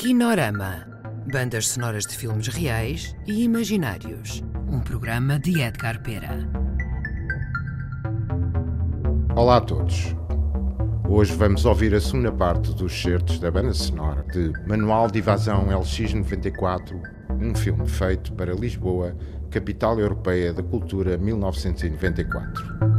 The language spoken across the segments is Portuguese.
Kinorama. Bandas sonoras de filmes reais e imaginários. Um programa de Edgar Pera. Olá a todos. Hoje vamos ouvir a segunda parte dos certos da banda sonora de Manual de Evasão LX94, um filme feito para Lisboa, capital europeia da cultura 1994.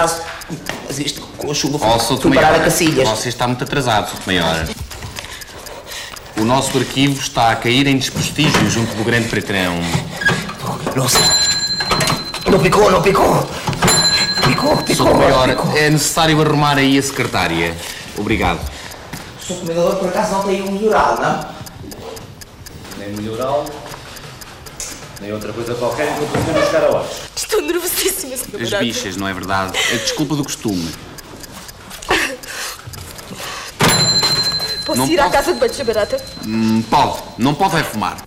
Atraso, mas isto com a chuva Oh, foi, Souto foi parar a Cacilhas. Você está muito atrasado, Souto Maior. O nosso arquivo está a cair em desprestígio junto do grande pretrão. Nossa, não picou, não picou. Picou, picou, Souto Maior, picou. é necessário arrumar aí a secretária. Obrigado. O seu comendador por acaso não tem um melhoral, não? Nem melhoral, nem outra coisa qualquer enquanto o senhor não chegar a horas. Estou nervosíssima, Sr. As bichas, não é verdade? É desculpa do costume. Posso não ir à posso. casa de banho, Sr. Barata? Hum, pode, não pode é fumar.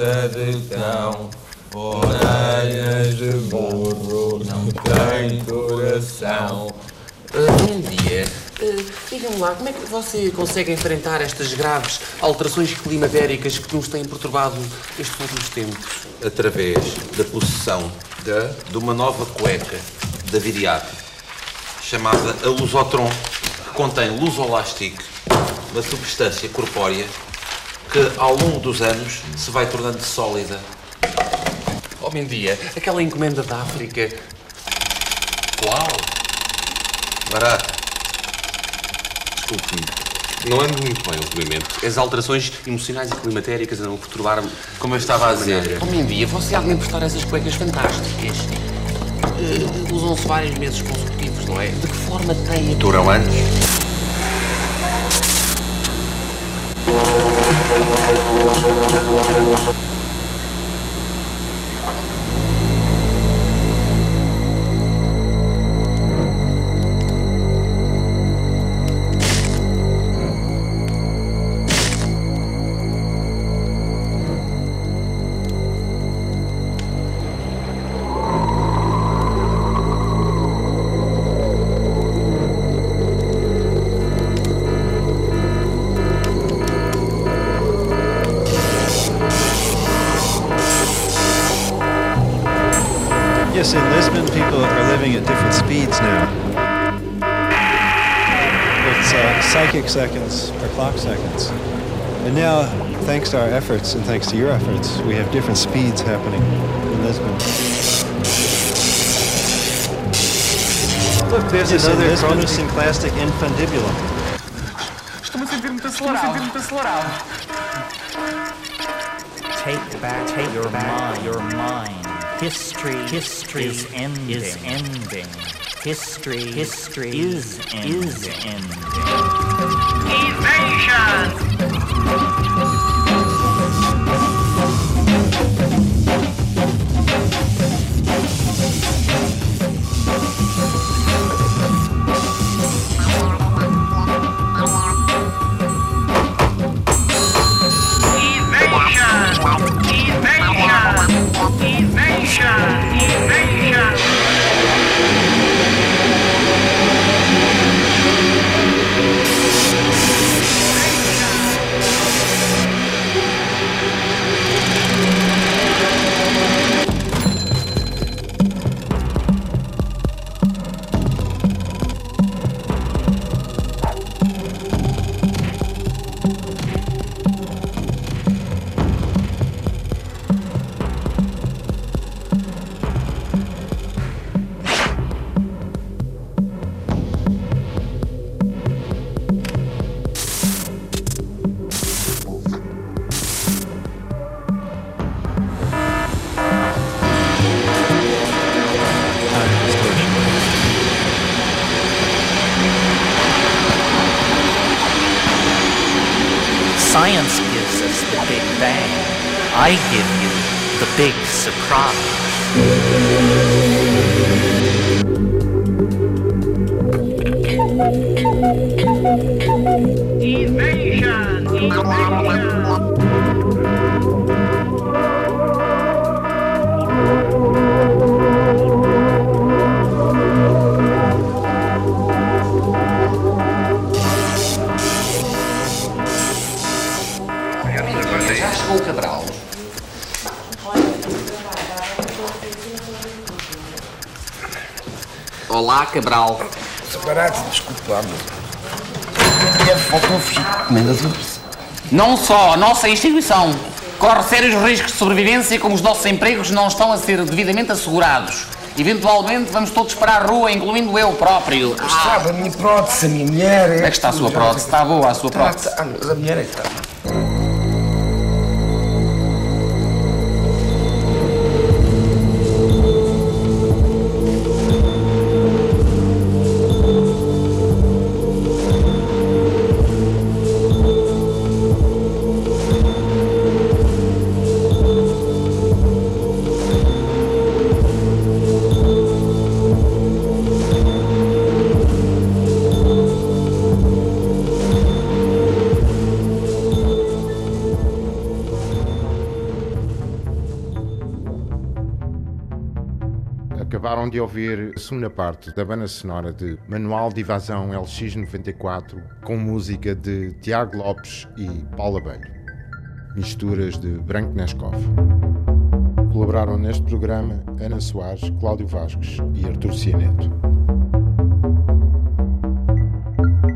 Cabeça de cão, orelhas de burro, não tem coração. bom dia. Diga-me lá, como é que você consegue enfrentar estas graves alterações climatéricas que nos têm perturbado estes últimos tempos? Através da possessão de uma nova cueca da Viriato, chamada a Lusotron, que contém lusolástico, uma substância corpórea que ao longo dos anos se vai tornando sólida. Homem dia, aquela encomenda da África. Uau! Barata. Desculpe-me. Não ando muito bem ultimamente. As alterações emocionais e climatéricas andam a perturbar-me. Como eu estava a dizer. Homem dia, você há de me emprestar essas cuecas fantásticas. Eh, Usam-se vários meses consecutivos, não é? De que forma tem a Duram anos? at different speeds now. It's uh, psychic seconds or clock seconds. And now, thanks to our efforts and thanks to your efforts, we have different speeds happening in Lisbon. Look, there's Yes, another Lisbon- chronosynclastic infundibulum. Estou-me a sentir muito acelerado. muito acelerado. Take back, take your mind, your mind. History, history is ending. Is ending. History, history is ending. Is ending. Invasion! Science gives us the Big Bang. I give you the big surprise. Já Olá, Cabral. Separate, desculpa lá, mas. É faltou fugir comendas Não só a nossa instituição corre sérios riscos de sobrevivência, como os nossos empregos não estão a ser devidamente assegurados. Eventualmente vamos todos para a rua, incluindo eu próprio. Mas sabe, a minha prótese, a minha mulher. Como é que está a sua prótese? Está boa a sua prótese? Ah, a mulher é que está. Acabaram de ouvir a segunda parte da banda sonora de Manual de Evasão LX94 com música de Tiago Lopes e Paula Abelho. Misturas de Branco Nescov. Colaboraram neste programa Ana Soares, Cláudio Vasques e Artur Cianeto.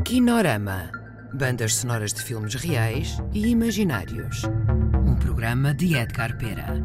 Kinorama. Bandas sonoras de filmes reais e imaginários. Um programa de Edgar Pera.